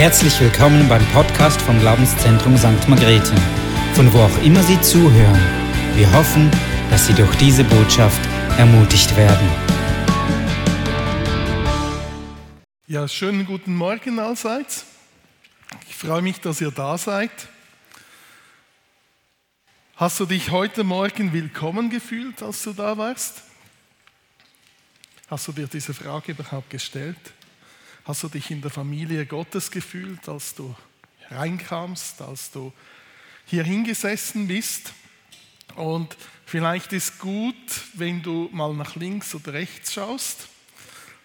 Herzlich willkommen beim Podcast vom Glaubenszentrum St. Margrethe, von wo auch immer Sie zuhören. Wir hoffen, dass Sie durch diese Botschaft ermutigt werden. Ja, schönen guten Morgen allseits. Ich freue mich, dass ihr da seid. Hast du dich heute Morgen willkommen gefühlt, als du da warst? Hast du dir diese Frage überhaupt gestellt? Hast du dich in der Familie Gottes gefühlt, als du reinkamst, als du hier hingesessen bist? Und vielleicht ist gut, wenn du mal nach links oder rechts schaust,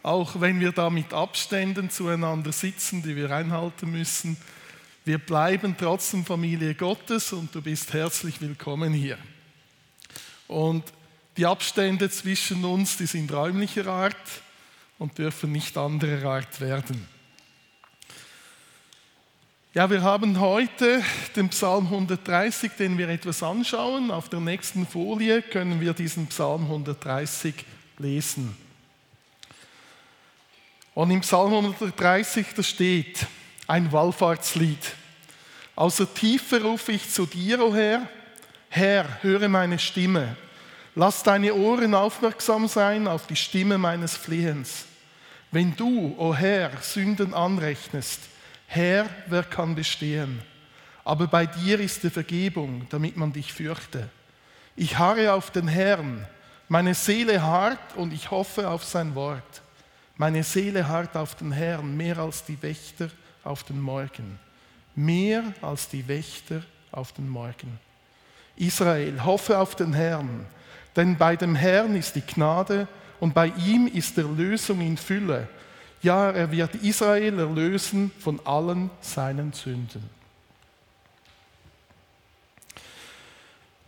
auch wenn wir da mit Abständen zueinander sitzen, die wir einhalten müssen. Wir bleiben trotzdem Familie Gottes und du bist herzlich willkommen hier. Und die Abstände zwischen uns, die sind räumlicher Art und dürfen nicht anderer Art werden. Ja, wir haben heute den Psalm 130, den wir etwas anschauen. Auf der nächsten Folie können wir diesen Psalm 130 lesen. Und im Psalm 130, da steht ein Wallfahrtslied. Aus der Tiefe rufe ich zu dir, o oh Herr. Herr, höre meine Stimme. Lass deine Ohren aufmerksam sein auf die Stimme meines Flehens. Wenn du, o oh Herr, Sünden anrechnest, Herr, wer kann bestehen? Aber bei dir ist die Vergebung, damit man dich fürchte. Ich harre auf den Herrn, meine Seele harrt und ich hoffe auf sein Wort. Meine Seele harrt auf den Herrn mehr als die Wächter auf den Morgen. Mehr als die Wächter auf den Morgen. Israel, hoffe auf den Herrn. Denn bei dem Herrn ist die Gnade und bei ihm ist Erlösung in Fülle. Ja, er wird Israel erlösen von allen seinen Sünden.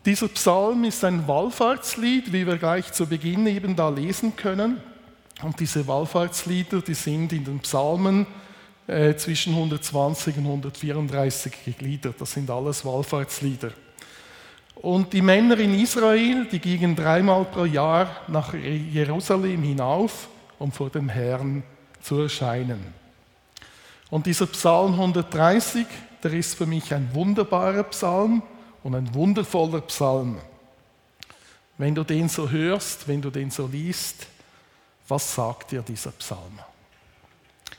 Dieser Psalm ist ein Wallfahrtslied, wie wir gleich zu Beginn eben da lesen können. Und diese Wallfahrtslieder, die sind in den Psalmen äh, zwischen 120 und 134 gegliedert. Das sind alles Wallfahrtslieder. Und die Männer in Israel, die gingen dreimal pro Jahr nach Jerusalem hinauf, um vor dem Herrn zu erscheinen. Und dieser Psalm 130, der ist für mich ein wunderbarer Psalm und ein wundervoller Psalm. Wenn du den so hörst, wenn du den so liest, was sagt dir dieser Psalm?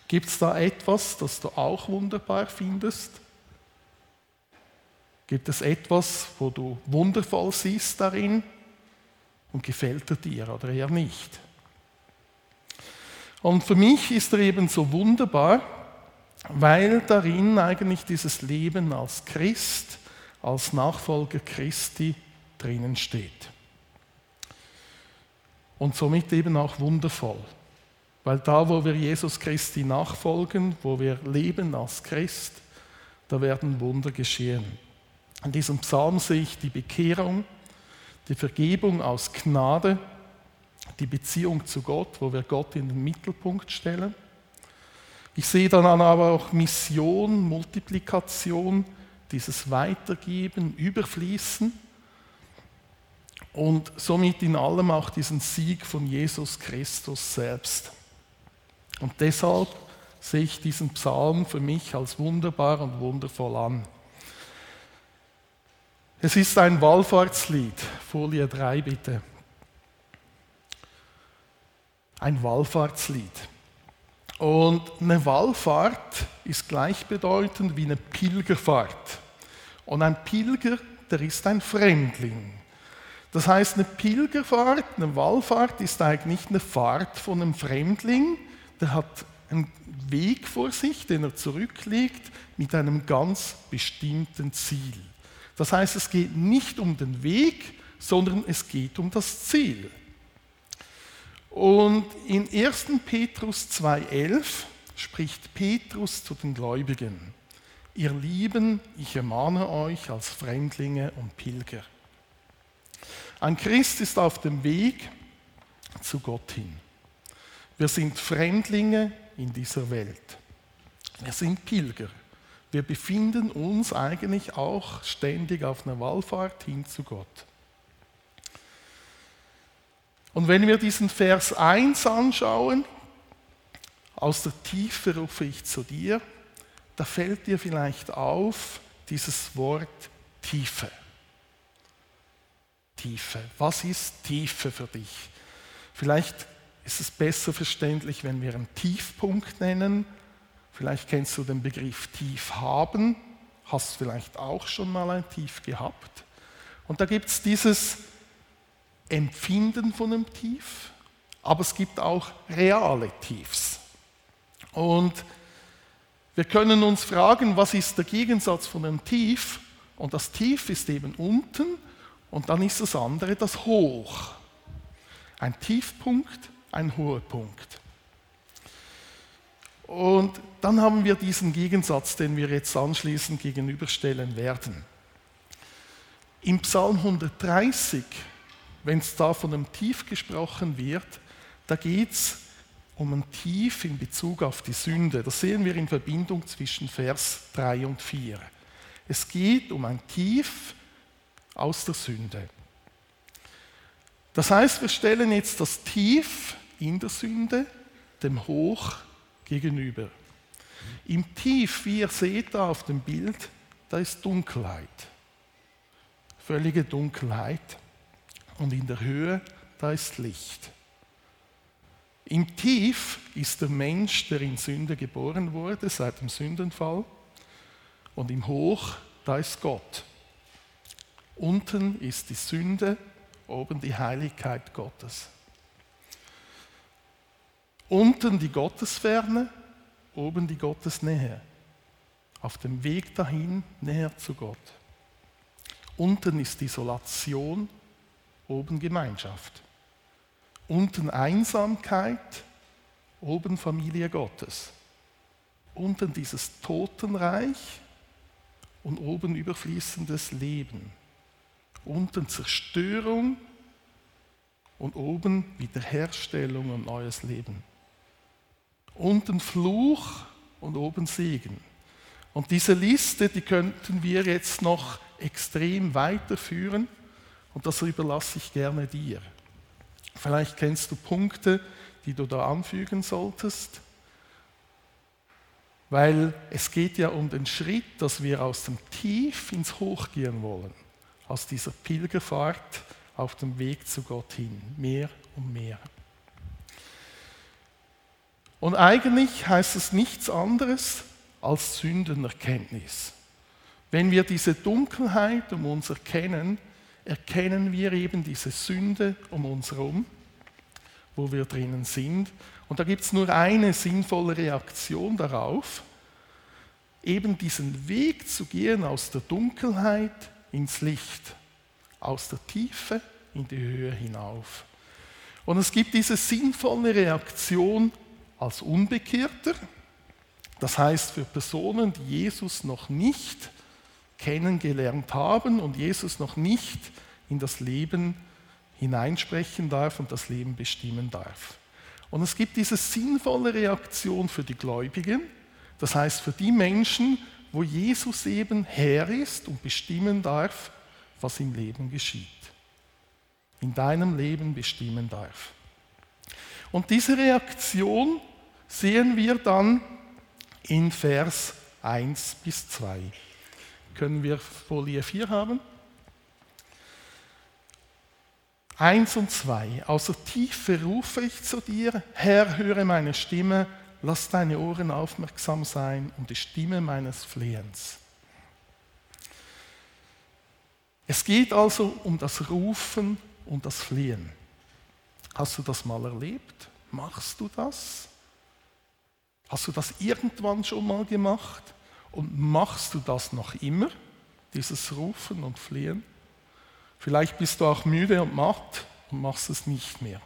Gibt es da etwas, das du auch wunderbar findest? Gibt es etwas, wo du wundervoll siehst darin und gefällt er dir oder eher nicht? Und für mich ist er eben so wunderbar, weil darin eigentlich dieses Leben als Christ, als Nachfolger Christi drinnen steht. Und somit eben auch wundervoll. Weil da, wo wir Jesus Christi nachfolgen, wo wir leben als Christ, da werden Wunder geschehen. In diesem Psalm sehe ich die Bekehrung, die Vergebung aus Gnade, die Beziehung zu Gott, wo wir Gott in den Mittelpunkt stellen. Ich sehe dann aber auch Mission, Multiplikation, dieses Weitergeben, Überfließen und somit in allem auch diesen Sieg von Jesus Christus selbst. Und deshalb sehe ich diesen Psalm für mich als wunderbar und wundervoll an. Es ist ein Wallfahrtslied. Folie 3 bitte. Ein Wallfahrtslied. Und eine Wallfahrt ist gleichbedeutend wie eine Pilgerfahrt. Und ein Pilger, der ist ein Fremdling. Das heißt, eine Pilgerfahrt, eine Wallfahrt ist eigentlich eine Fahrt von einem Fremdling, der hat einen Weg vor sich, den er zurücklegt, mit einem ganz bestimmten Ziel. Das heißt, es geht nicht um den Weg, sondern es geht um das Ziel. Und in 1. Petrus 2.11 spricht Petrus zu den Gläubigen, ihr Lieben, ich ermahne euch als Fremdlinge und Pilger. Ein Christ ist auf dem Weg zu Gott hin. Wir sind Fremdlinge in dieser Welt. Wir sind Pilger. Wir befinden uns eigentlich auch ständig auf einer Wallfahrt hin zu Gott. Und wenn wir diesen Vers 1 anschauen, aus der Tiefe rufe ich zu dir, da fällt dir vielleicht auf dieses Wort Tiefe. Tiefe. Was ist Tiefe für dich? Vielleicht ist es besser verständlich, wenn wir einen Tiefpunkt nennen. Vielleicht kennst du den Begriff Tief haben, hast vielleicht auch schon mal ein Tief gehabt. Und da gibt es dieses Empfinden von einem Tief, aber es gibt auch reale Tiefs. Und wir können uns fragen, was ist der Gegensatz von einem Tief? Und das Tief ist eben unten und dann ist das andere das Hoch. Ein Tiefpunkt, ein hoher Punkt. Und dann haben wir diesen Gegensatz, den wir jetzt anschließend gegenüberstellen werden. Im Psalm 130, wenn es da von einem Tief gesprochen wird, da geht es um ein Tief in Bezug auf die Sünde. Das sehen wir in Verbindung zwischen Vers 3 und 4. Es geht um ein Tief aus der Sünde. Das heißt, wir stellen jetzt das Tief in der Sünde dem Hoch gegenüber. Im Tief, wie ihr seht da auf dem Bild, da ist Dunkelheit. Völlige Dunkelheit. Und in der Höhe, da ist Licht. Im Tief ist der Mensch, der in Sünde geboren wurde, seit dem Sündenfall. Und im Hoch, da ist Gott. Unten ist die Sünde, oben die Heiligkeit Gottes. Unten die Gottesferne, oben die Gottesnähe. Auf dem Weg dahin näher zu Gott. Unten ist Isolation, oben Gemeinschaft. Unten Einsamkeit, oben Familie Gottes. Unten dieses Totenreich und oben überfließendes Leben. Unten Zerstörung und oben Wiederherstellung und neues Leben unten Fluch und oben Segen. Und diese Liste, die könnten wir jetzt noch extrem weiterführen und das überlasse ich gerne dir. Vielleicht kennst du Punkte, die du da anfügen solltest, weil es geht ja um den Schritt, dass wir aus dem Tief ins Hoch gehen wollen, aus dieser Pilgerfahrt auf dem Weg zu Gott hin, mehr und mehr. Und eigentlich heißt es nichts anderes als Sündenerkenntnis. Wenn wir diese Dunkelheit um uns erkennen, erkennen wir eben diese Sünde um uns herum, wo wir drinnen sind. Und da gibt es nur eine sinnvolle Reaktion darauf, eben diesen Weg zu gehen aus der Dunkelheit ins Licht, aus der Tiefe in die Höhe hinauf. Und es gibt diese sinnvolle Reaktion als Unbekehrter, das heißt für Personen, die Jesus noch nicht kennengelernt haben und Jesus noch nicht in das Leben hineinsprechen darf und das Leben bestimmen darf. Und es gibt diese sinnvolle Reaktion für die Gläubigen, das heißt für die Menschen, wo Jesus eben Herr ist und bestimmen darf, was im Leben geschieht. In deinem Leben bestimmen darf. Und diese Reaktion sehen wir dann in Vers 1 bis 2. Können wir Folie 4 haben? 1 und 2. Aus der Tiefe rufe ich zu dir, Herr, höre meine Stimme, lass deine Ohren aufmerksam sein und die Stimme meines Flehens. Es geht also um das Rufen und das Flehen. Hast du das mal erlebt? Machst du das? Hast du das irgendwann schon mal gemacht? Und machst du das noch immer, dieses Rufen und Flehen? Vielleicht bist du auch müde und matt und machst es nicht mehr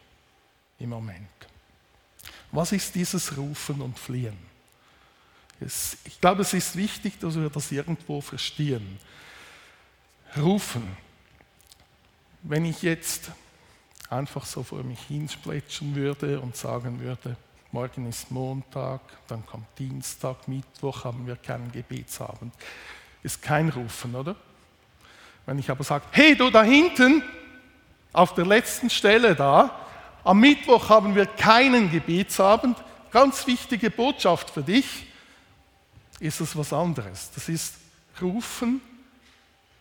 im Moment. Was ist dieses Rufen und Flehen? ich glaube, es ist wichtig, dass wir das irgendwo verstehen. Rufen. Wenn ich jetzt einfach so vor mich hinsplätschern würde und sagen würde, morgen ist Montag, dann kommt Dienstag, Mittwoch, haben wir keinen Gebetsabend. Ist kein Rufen, oder? Wenn ich aber sage, hey du da hinten, auf der letzten Stelle da, am Mittwoch haben wir keinen Gebetsabend, ganz wichtige Botschaft für dich. ist es was anderes. Das ist rufen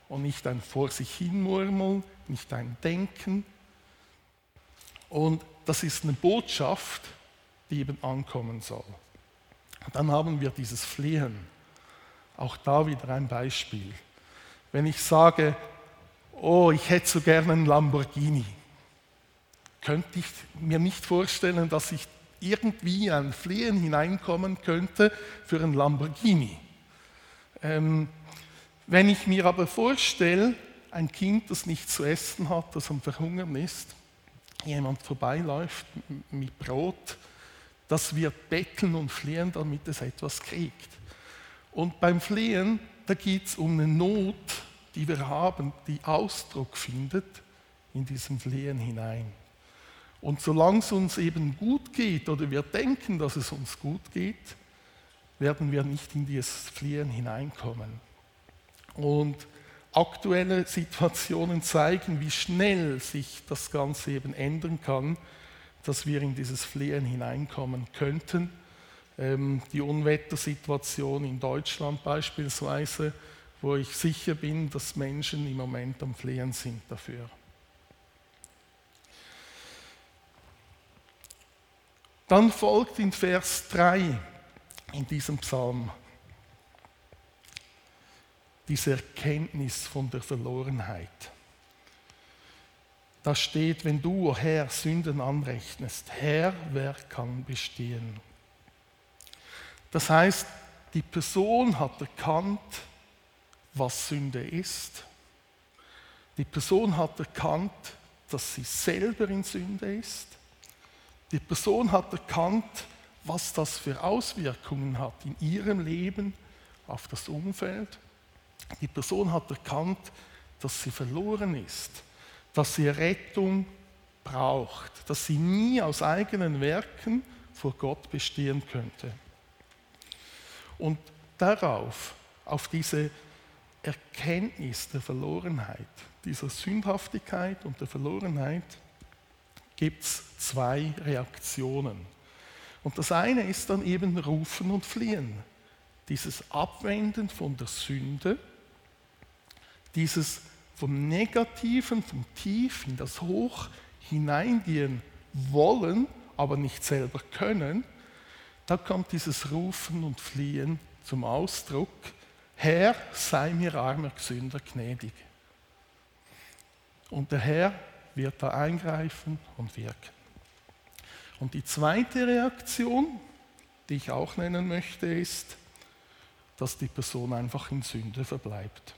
und nicht ein vor sich hinmurmeln, nicht ein Denken. Und das ist eine Botschaft, die eben ankommen soll. Dann haben wir dieses Flehen. Auch da wieder ein Beispiel. Wenn ich sage, oh, ich hätte so gerne einen Lamborghini, könnte ich mir nicht vorstellen, dass ich irgendwie ein Flehen hineinkommen könnte für einen Lamborghini. Ähm, wenn ich mir aber vorstelle, ein Kind, das nichts zu essen hat, das am Verhungern ist, jemand vorbeiläuft mit Brot, das wird betteln und flehen, damit es etwas kriegt. Und beim Flehen, da geht es um eine Not, die wir haben, die Ausdruck findet in diesem Flehen hinein. Und solange es uns eben gut geht oder wir denken, dass es uns gut geht, werden wir nicht in dieses Fliehen hineinkommen. Und aktuelle Situationen zeigen, wie schnell sich das Ganze eben ändern kann, dass wir in dieses Fliehen hineinkommen könnten. Ähm, die Unwettersituation in Deutschland beispielsweise, wo ich sicher bin, dass Menschen im Moment am Flehen sind dafür. Dann folgt in Vers 3 in diesem Psalm diese Erkenntnis von der Verlorenheit. Da steht, wenn du, oh Herr, Sünden anrechnest, Herr, wer kann bestehen? Das heißt, die Person hat erkannt, was Sünde ist. Die Person hat erkannt, dass sie selber in Sünde ist. Die Person hat erkannt, was das für Auswirkungen hat in ihrem Leben auf das Umfeld. Die Person hat erkannt, dass sie verloren ist, dass sie Rettung braucht, dass sie nie aus eigenen Werken vor Gott bestehen könnte. Und darauf, auf diese Erkenntnis der Verlorenheit, dieser Sündhaftigkeit und der Verlorenheit, gibt es zwei Reaktionen. Und das eine ist dann eben Rufen und Fliehen. Dieses Abwenden von der Sünde, dieses vom Negativen, vom Tief in das Hoch hineingehen wollen, aber nicht selber können, da kommt dieses Rufen und Fliehen zum Ausdruck, Herr, sei mir armer Sünder gnädig. Und der Herr wird da eingreifen und wirken. Und die zweite Reaktion, die ich auch nennen möchte, ist, dass die Person einfach in Sünde verbleibt.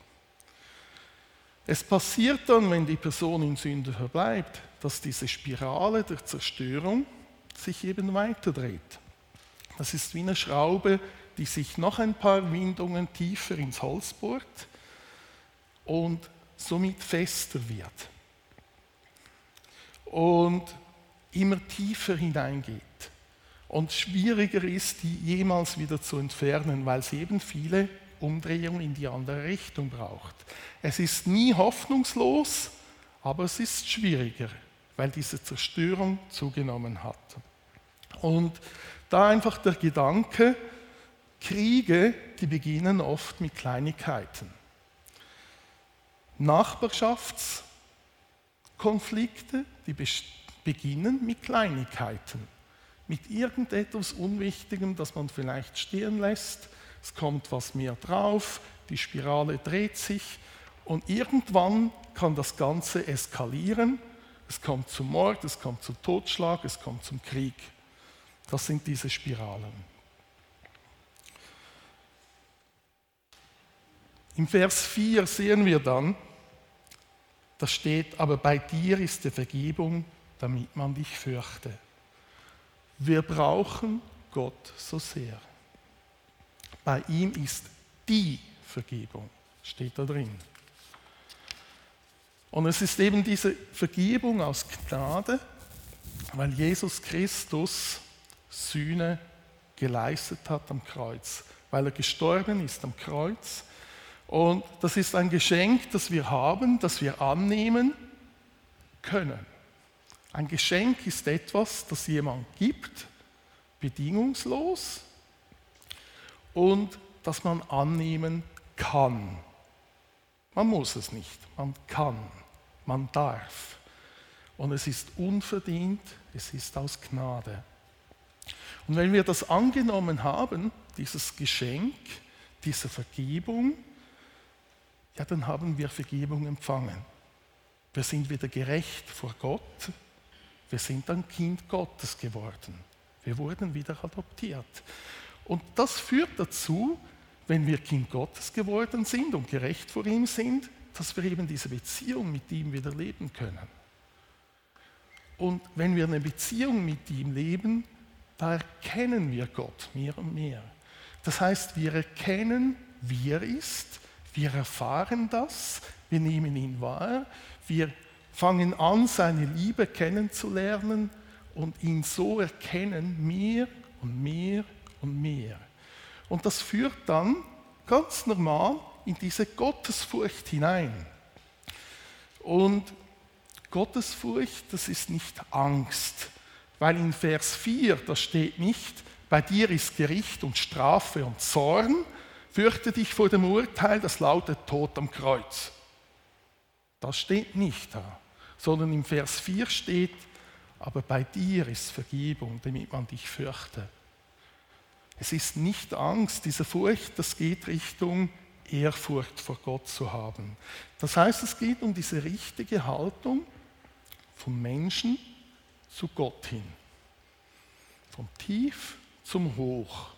Es passiert dann, wenn die Person in Sünde verbleibt, dass diese Spirale der Zerstörung sich eben weiterdreht. Das ist wie eine Schraube, die sich noch ein paar Windungen tiefer ins Holz bohrt und somit fester wird und immer tiefer hineingeht und schwieriger ist, die jemals wieder zu entfernen, weil sie eben viele Umdrehungen in die andere Richtung braucht. Es ist nie hoffnungslos, aber es ist schwieriger, weil diese Zerstörung zugenommen hat. Und da einfach der Gedanke, Kriege, die beginnen oft mit Kleinigkeiten. Nachbarschafts- Konflikte, die beginnen mit Kleinigkeiten, mit irgendetwas Unwichtigem, das man vielleicht stehen lässt. Es kommt was mehr drauf, die Spirale dreht sich und irgendwann kann das Ganze eskalieren. Es kommt zum Mord, es kommt zum Totschlag, es kommt zum Krieg. Das sind diese Spiralen. Im Vers 4 sehen wir dann, da steht, aber bei dir ist die Vergebung, damit man dich fürchte. Wir brauchen Gott so sehr. Bei ihm ist die Vergebung, steht da drin. Und es ist eben diese Vergebung aus Gnade, weil Jesus Christus Sühne geleistet hat am Kreuz, weil er gestorben ist am Kreuz und das ist ein Geschenk, das wir haben, das wir annehmen können. Ein Geschenk ist etwas, das jemand gibt, bedingungslos. Und das man annehmen kann. Man muss es nicht, man kann, man darf. Und es ist unverdient, es ist aus Gnade. Und wenn wir das angenommen haben, dieses Geschenk, diese Vergebung, ja, dann haben wir Vergebung empfangen. Wir sind wieder gerecht vor Gott. Wir sind ein Kind Gottes geworden. Wir wurden wieder adoptiert. Und das führt dazu, wenn wir Kind Gottes geworden sind und gerecht vor ihm sind, dass wir eben diese Beziehung mit ihm wieder leben können. Und wenn wir eine Beziehung mit ihm leben, da erkennen wir Gott mehr und mehr. Das heißt, wir erkennen, wie er ist, wir erfahren das, wir nehmen ihn wahr, wir fangen an, seine Liebe kennenzulernen und ihn so erkennen, mehr und mehr und mehr. Und das führt dann ganz normal in diese Gottesfurcht hinein. Und Gottesfurcht, das ist nicht Angst, weil in Vers 4, da steht nicht, bei dir ist Gericht und Strafe und Zorn, fürchte dich vor dem Urteil, das lautet Tod am Kreuz. Das steht nicht da, sondern im Vers 4 steht, aber bei dir ist Vergebung, damit man dich fürchte. Es ist nicht Angst, diese Furcht, das geht Richtung Ehrfurcht vor Gott zu haben. Das heißt, es geht um diese richtige Haltung vom Menschen zu Gott hin. Vom Tief zum Hoch.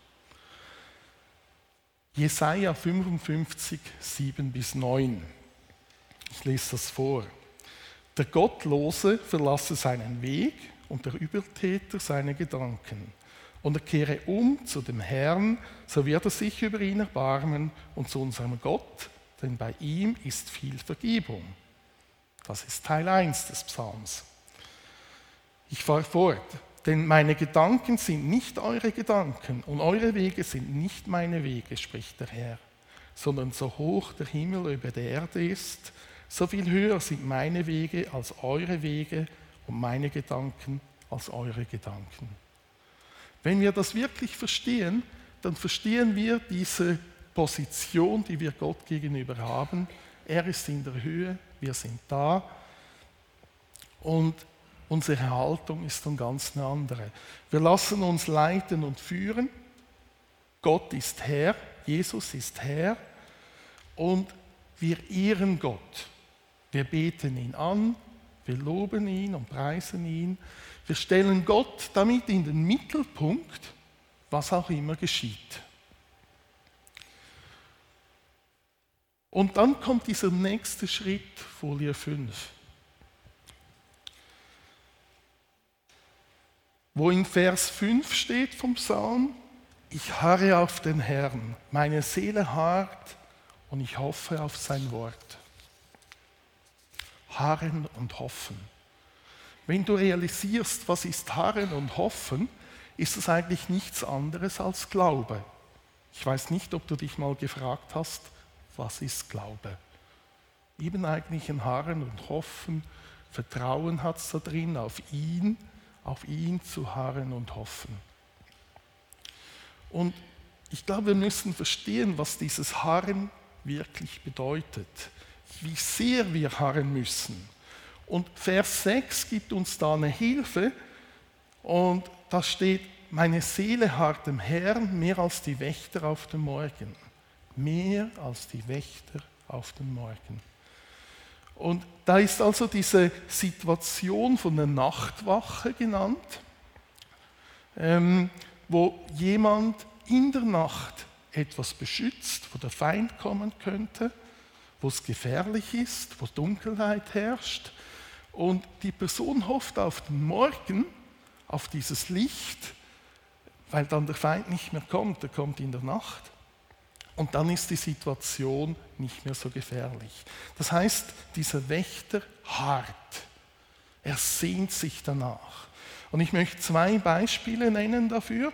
Jesaja 55, 7 bis 9. Ich lese das vor. Der Gottlose verlasse seinen Weg und der Übeltäter seine Gedanken. Und er kehre um zu dem Herrn, so wird er sich über ihn erbarmen und zu unserem Gott, denn bei ihm ist viel Vergebung. Das ist Teil 1 des Psalms. Ich fahre fort. Denn meine Gedanken sind nicht eure Gedanken und eure Wege sind nicht meine Wege, spricht der Herr, sondern so hoch der Himmel über der Erde ist, so viel höher sind meine Wege als eure Wege und meine Gedanken als eure Gedanken. Wenn wir das wirklich verstehen, dann verstehen wir diese Position, die wir Gott gegenüber haben. Er ist in der Höhe, wir sind da. Und Unsere Haltung ist dann ganz eine andere. Wir lassen uns leiten und führen. Gott ist Herr, Jesus ist Herr und wir ehren Gott. Wir beten ihn an, wir loben ihn und preisen ihn. Wir stellen Gott damit in den Mittelpunkt, was auch immer geschieht. Und dann kommt dieser nächste Schritt, Folie 5. wo in Vers 5 steht vom Psalm, ich harre auf den Herrn, meine Seele harrt und ich hoffe auf sein Wort. Harren und hoffen. Wenn du realisierst, was ist Harren und Hoffen, ist es eigentlich nichts anderes als Glaube. Ich weiß nicht, ob du dich mal gefragt hast, was ist Glaube? Eben eigentlich ein Harren und Hoffen, Vertrauen hat es da drin auf ihn, auf ihn zu harren und hoffen. Und ich glaube, wir müssen verstehen, was dieses Harren wirklich bedeutet, wie sehr wir harren müssen. Und Vers 6 gibt uns da eine Hilfe und da steht, meine Seele harrt dem Herrn mehr als die Wächter auf dem Morgen. Mehr als die Wächter auf dem Morgen. Und da ist also diese Situation von der Nachtwache genannt, ähm, wo jemand in der Nacht etwas beschützt, wo der Feind kommen könnte, wo es gefährlich ist, wo Dunkelheit herrscht. Und die Person hofft auf den Morgen, auf dieses Licht, weil dann der Feind nicht mehr kommt, er kommt in der Nacht. Und dann ist die Situation nicht mehr so gefährlich. Das heißt, dieser Wächter hart. Er sehnt sich danach. Und ich möchte zwei Beispiele nennen dafür.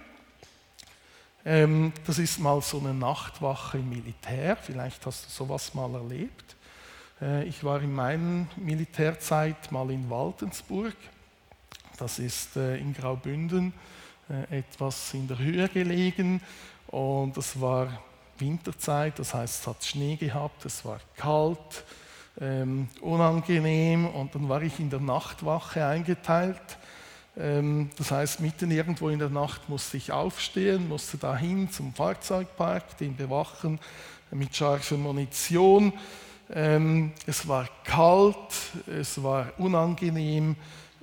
Ähm, das ist mal so eine Nachtwache im Militär. Vielleicht hast du sowas mal erlebt. Äh, ich war in meiner Militärzeit mal in Waldensburg. Das ist äh, in Graubünden äh, etwas in der Höhe gelegen. Und das war Winterzeit, das heißt, es hat Schnee gehabt, es war kalt, ähm, unangenehm und dann war ich in der Nachtwache eingeteilt. Ähm, das heißt, mitten irgendwo in der Nacht musste ich aufstehen, musste dahin zum Fahrzeugpark, den bewachen mit scharfer Munition. Ähm, es war kalt, es war unangenehm,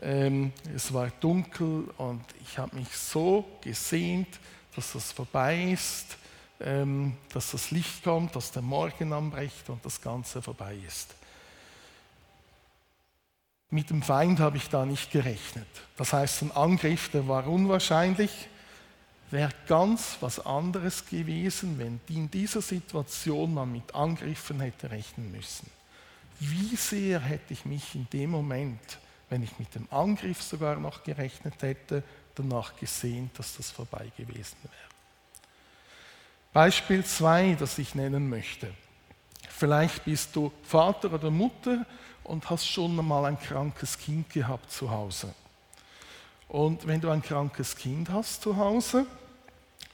ähm, es war dunkel und ich habe mich so gesehnt, dass das vorbei ist, dass das Licht kommt, dass der Morgen anbricht und das Ganze vorbei ist. Mit dem Feind habe ich da nicht gerechnet. Das heißt, ein Angriff, der war unwahrscheinlich, wäre ganz was anderes gewesen, wenn in dieser Situation man mit Angriffen hätte rechnen müssen. Wie sehr hätte ich mich in dem Moment, wenn ich mit dem Angriff sogar noch gerechnet hätte, danach gesehen, dass das vorbei gewesen wäre. Beispiel 2, das ich nennen möchte. Vielleicht bist du Vater oder Mutter und hast schon mal ein krankes Kind gehabt zu Hause. Und wenn du ein krankes Kind hast zu Hause,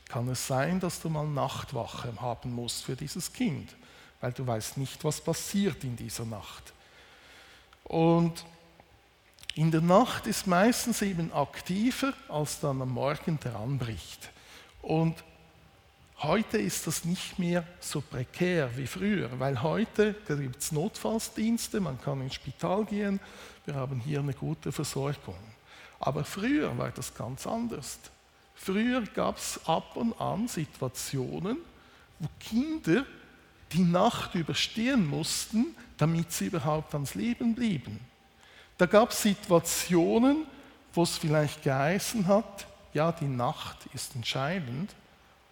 kann es sein, dass du mal Nachtwache haben musst für dieses Kind, weil du weißt nicht, was passiert in dieser Nacht. Und in der Nacht ist meistens eben aktiver, als dann am Morgen der anbricht. Und heute ist das nicht mehr so prekär wie früher, weil heute gibt es Notfallsdienste, man kann ins Spital gehen, wir haben hier eine gute Versorgung. Aber früher war das ganz anders. Früher gab es ab und an Situationen, wo Kinder die Nacht überstehen mussten, damit sie überhaupt ans Leben blieben. Da gab es Situationen, wo es vielleicht geheißen hat, ja, die Nacht ist entscheidend,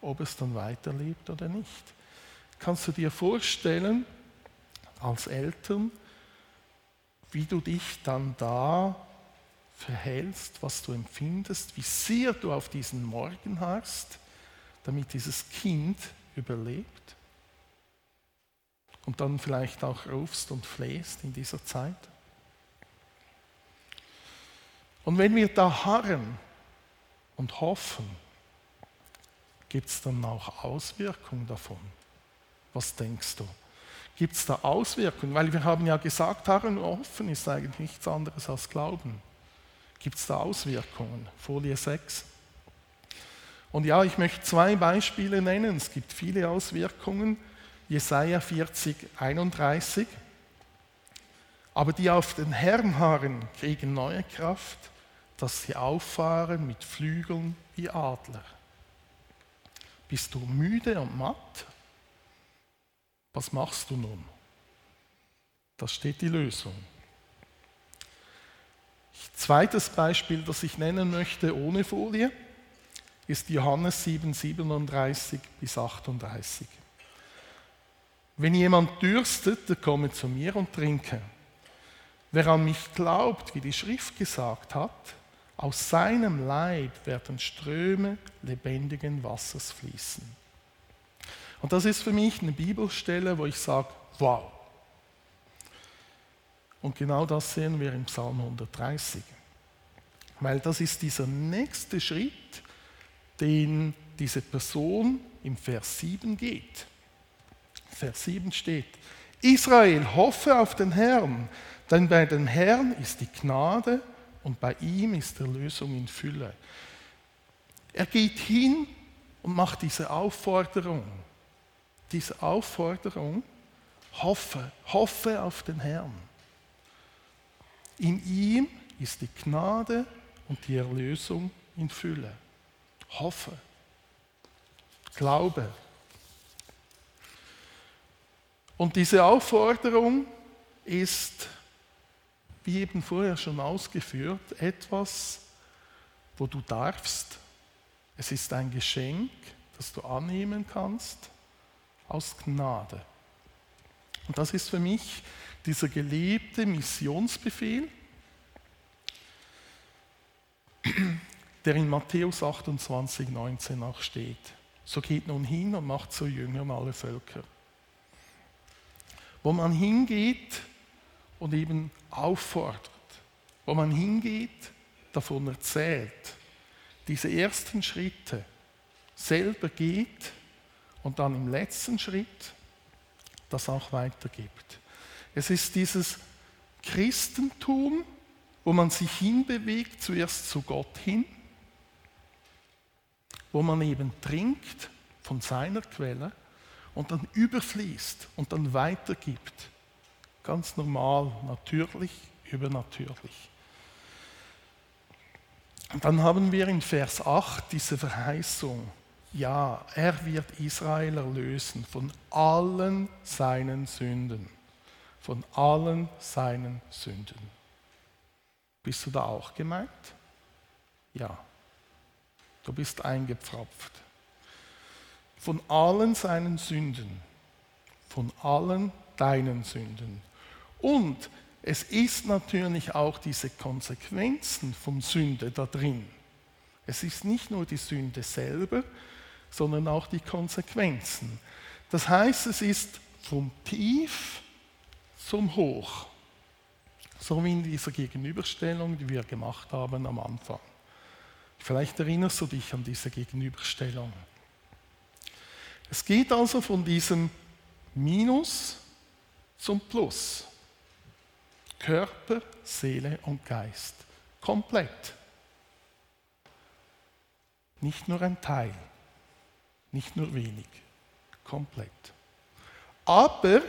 ob es dann weiterlebt oder nicht. Kannst du dir vorstellen, als Eltern, wie du dich dann da verhältst, was du empfindest, wie sehr du auf diesen Morgen hast, damit dieses Kind überlebt und dann vielleicht auch rufst und flehst in dieser Zeit. Und wenn wir da harren und hoffen, gibt es dann auch Auswirkungen davon. Was denkst du? Gibt es da Auswirkungen? Weil wir haben ja gesagt, harren und hoffen ist eigentlich nichts anderes als Glauben. Gibt es da Auswirkungen? Folie 6. Und ja, ich möchte zwei Beispiele nennen. Es gibt viele Auswirkungen. Jesaja 40, 31. Aber die auf den Herrn harren, kriegen neue Kraft, dass sie auffahren mit Flügeln wie Adler. Bist du müde und matt? Was machst du nun? Das steht die Lösung. Zweites Beispiel, das ich nennen möchte ohne Folie, ist Johannes 7, 37 bis 38. Wenn jemand dürstet, der komme zu mir und trinke. Wer an mich glaubt, wie die Schrift gesagt hat, aus seinem Leib werden Ströme lebendigen Wassers fließen. Und das ist für mich eine Bibelstelle, wo ich sage, wow, und genau das sehen wir im Psalm 130. Weil das ist dieser nächste Schritt, den diese Person im Vers 7 geht. Vers 7 steht, Israel, hoffe auf den Herrn, denn bei dem Herrn ist die Gnade und bei ihm ist die Lösung in Fülle. Er geht hin und macht diese Aufforderung. Diese Aufforderung, hoffe, hoffe auf den Herrn. In ihm ist die Gnade und die Erlösung in Fülle. Hoffe. Glaube. Und diese Aufforderung ist, wie eben vorher schon ausgeführt, etwas, wo du darfst. Es ist ein Geschenk, das du annehmen kannst aus Gnade. Und das ist für mich dieser gelebte Missionsbefehl, der in Matthäus 28, 19 auch steht. So geht nun hin und macht zu Jüngern alle Völker. Wo man hingeht und eben auffordert, wo man hingeht, davon erzählt, diese ersten Schritte selber geht und dann im letzten Schritt das auch weitergibt. Es ist dieses Christentum, wo man sich hinbewegt, zuerst zu Gott hin, wo man eben trinkt von seiner Quelle und dann überfließt und dann weitergibt. Ganz normal, natürlich, übernatürlich. Und dann haben wir in Vers 8 diese Verheißung, ja, er wird Israel erlösen von allen seinen Sünden. Von allen seinen Sünden. Bist du da auch gemeint? Ja. Du bist eingepfropft. Von allen seinen Sünden. Von allen deinen Sünden. Und es ist natürlich auch diese Konsequenzen von Sünde da drin. Es ist nicht nur die Sünde selber, sondern auch die Konsequenzen. Das heißt, es ist vom Tief zum Hoch. So wie in dieser Gegenüberstellung, die wir gemacht haben am Anfang. Vielleicht erinnerst du dich an diese Gegenüberstellung. Es geht also von diesem Minus zum Plus. Körper, Seele und Geist. Komplett. Nicht nur ein Teil. Nicht nur wenig, komplett. Aber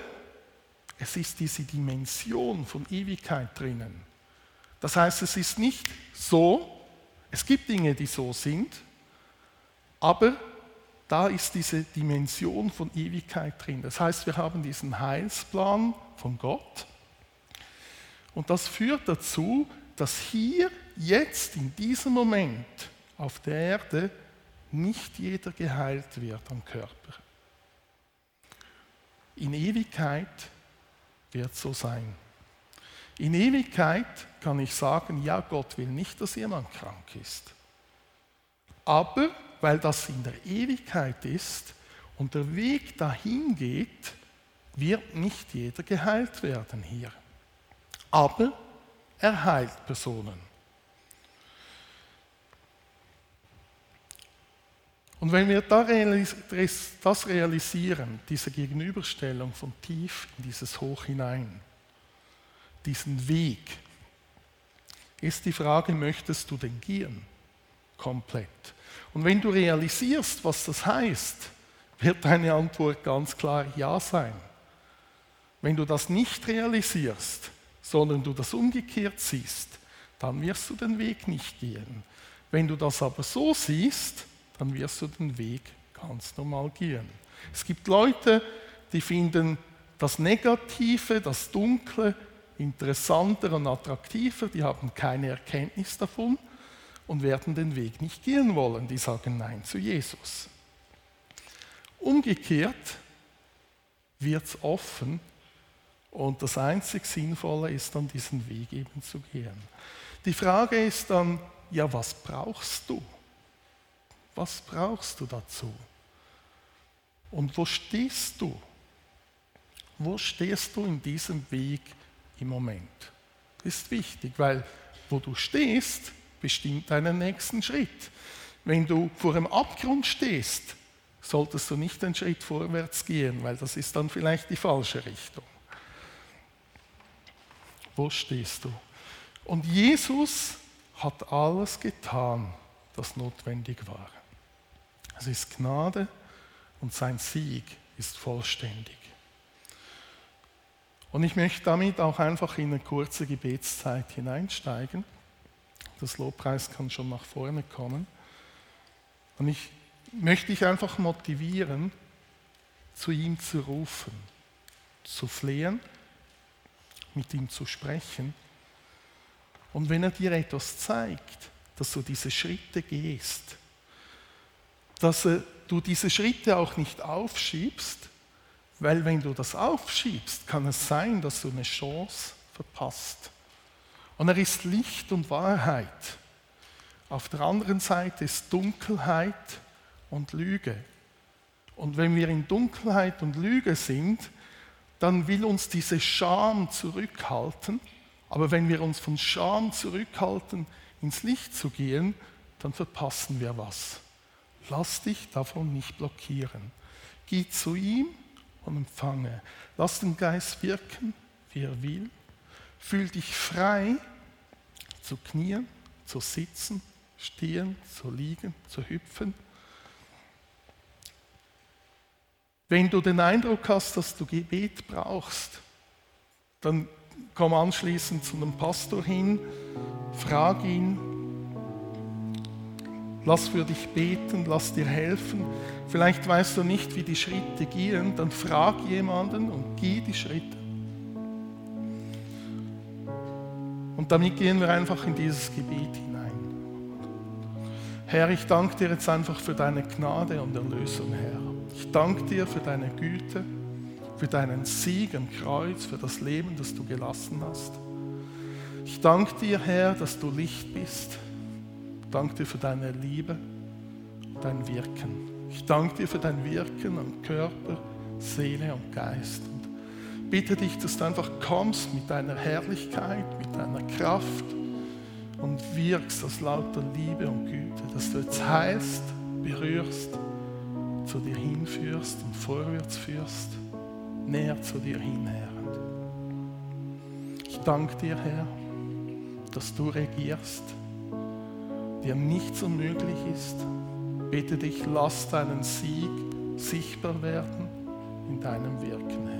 es ist diese Dimension von Ewigkeit drinnen. Das heißt, es ist nicht so, es gibt Dinge, die so sind, aber da ist diese Dimension von Ewigkeit drin. Das heißt, wir haben diesen Heilsplan von Gott und das führt dazu, dass hier, jetzt, in diesem Moment auf der Erde nicht jeder geheilt wird am Körper. In Ewigkeit wird so sein. In Ewigkeit kann ich sagen, ja, Gott will nicht, dass jemand krank ist. Aber weil das in der Ewigkeit ist und der Weg dahin geht, wird nicht jeder geheilt werden hier. Aber er heilt Personen. Und wenn wir das realisieren, diese Gegenüberstellung von tief in dieses Hoch hinein, diesen Weg, ist die Frage, möchtest du den gehen? Komplett. Und wenn du realisierst, was das heißt, wird deine Antwort ganz klar Ja sein. Wenn du das nicht realisierst, sondern du das umgekehrt siehst, dann wirst du den Weg nicht gehen. Wenn du das aber so siehst, dann wirst du den Weg ganz normal gehen. Es gibt Leute, die finden das Negative, das Dunkle interessanter und attraktiver, die haben keine Erkenntnis davon und werden den Weg nicht gehen wollen. Die sagen Nein zu Jesus. Umgekehrt wird es offen und das einzig Sinnvolle ist dann, diesen Weg eben zu gehen. Die Frage ist dann, ja, was brauchst du? Was brauchst du dazu? Und wo stehst du? Wo stehst du in diesem Weg im Moment? Das ist wichtig, weil wo du stehst, bestimmt deinen nächsten Schritt. Wenn du vor einem Abgrund stehst, solltest du nicht einen Schritt vorwärts gehen, weil das ist dann vielleicht die falsche Richtung. Wo stehst du? Und Jesus hat alles getan, das notwendig war. Es ist Gnade und sein Sieg ist vollständig. Und ich möchte damit auch einfach in eine kurze Gebetszeit hineinsteigen. Das Lobpreis kann schon nach vorne kommen. Und ich möchte dich einfach motivieren, zu ihm zu rufen, zu flehen, mit ihm zu sprechen. Und wenn er dir etwas zeigt, dass du diese Schritte gehst, dass du diese Schritte auch nicht aufschiebst, weil wenn du das aufschiebst, kann es sein, dass du eine Chance verpasst. Und er ist Licht und Wahrheit. Auf der anderen Seite ist Dunkelheit und Lüge. Und wenn wir in Dunkelheit und Lüge sind, dann will uns diese Scham zurückhalten. Aber wenn wir uns von Scham zurückhalten, ins Licht zu gehen, dann verpassen wir was. Lass dich davon nicht blockieren. Geh zu ihm und empfange. Lass den Geist wirken, wie er will. Fühl dich frei zu knien, zu sitzen, stehen, zu liegen, zu hüpfen. Wenn du den Eindruck hast, dass du Gebet brauchst, dann komm anschließend zu einem Pastor hin, frag ihn, lass für dich beten, lass dir helfen. Vielleicht weißt du nicht, wie die Schritte gehen, dann frag jemanden und geh die Schritte. Und damit gehen wir einfach in dieses Gebet hinein. Herr, ich danke dir jetzt einfach für deine Gnade und Erlösung, Herr. Ich danke dir für deine Güte, für deinen Sieg am Kreuz, für das Leben, das du gelassen hast. Ich danke dir, Herr, dass du Licht bist. Ich danke dir für deine Liebe und dein Wirken. Ich danke dir für dein Wirken am Körper, Seele und Geist. Und bitte dich, dass du einfach kommst mit deiner Herrlichkeit, mit deiner Kraft und wirkst aus lauter Liebe und Güte, dass du jetzt heilst, berührst, zu dir hinführst und vorwärts führst, näher zu dir hin. Ich danke dir, Herr, dass du regierst, dir nichts unmöglich ist. Bitte dich, lass deinen Sieg sichtbar werden in deinem Wirken.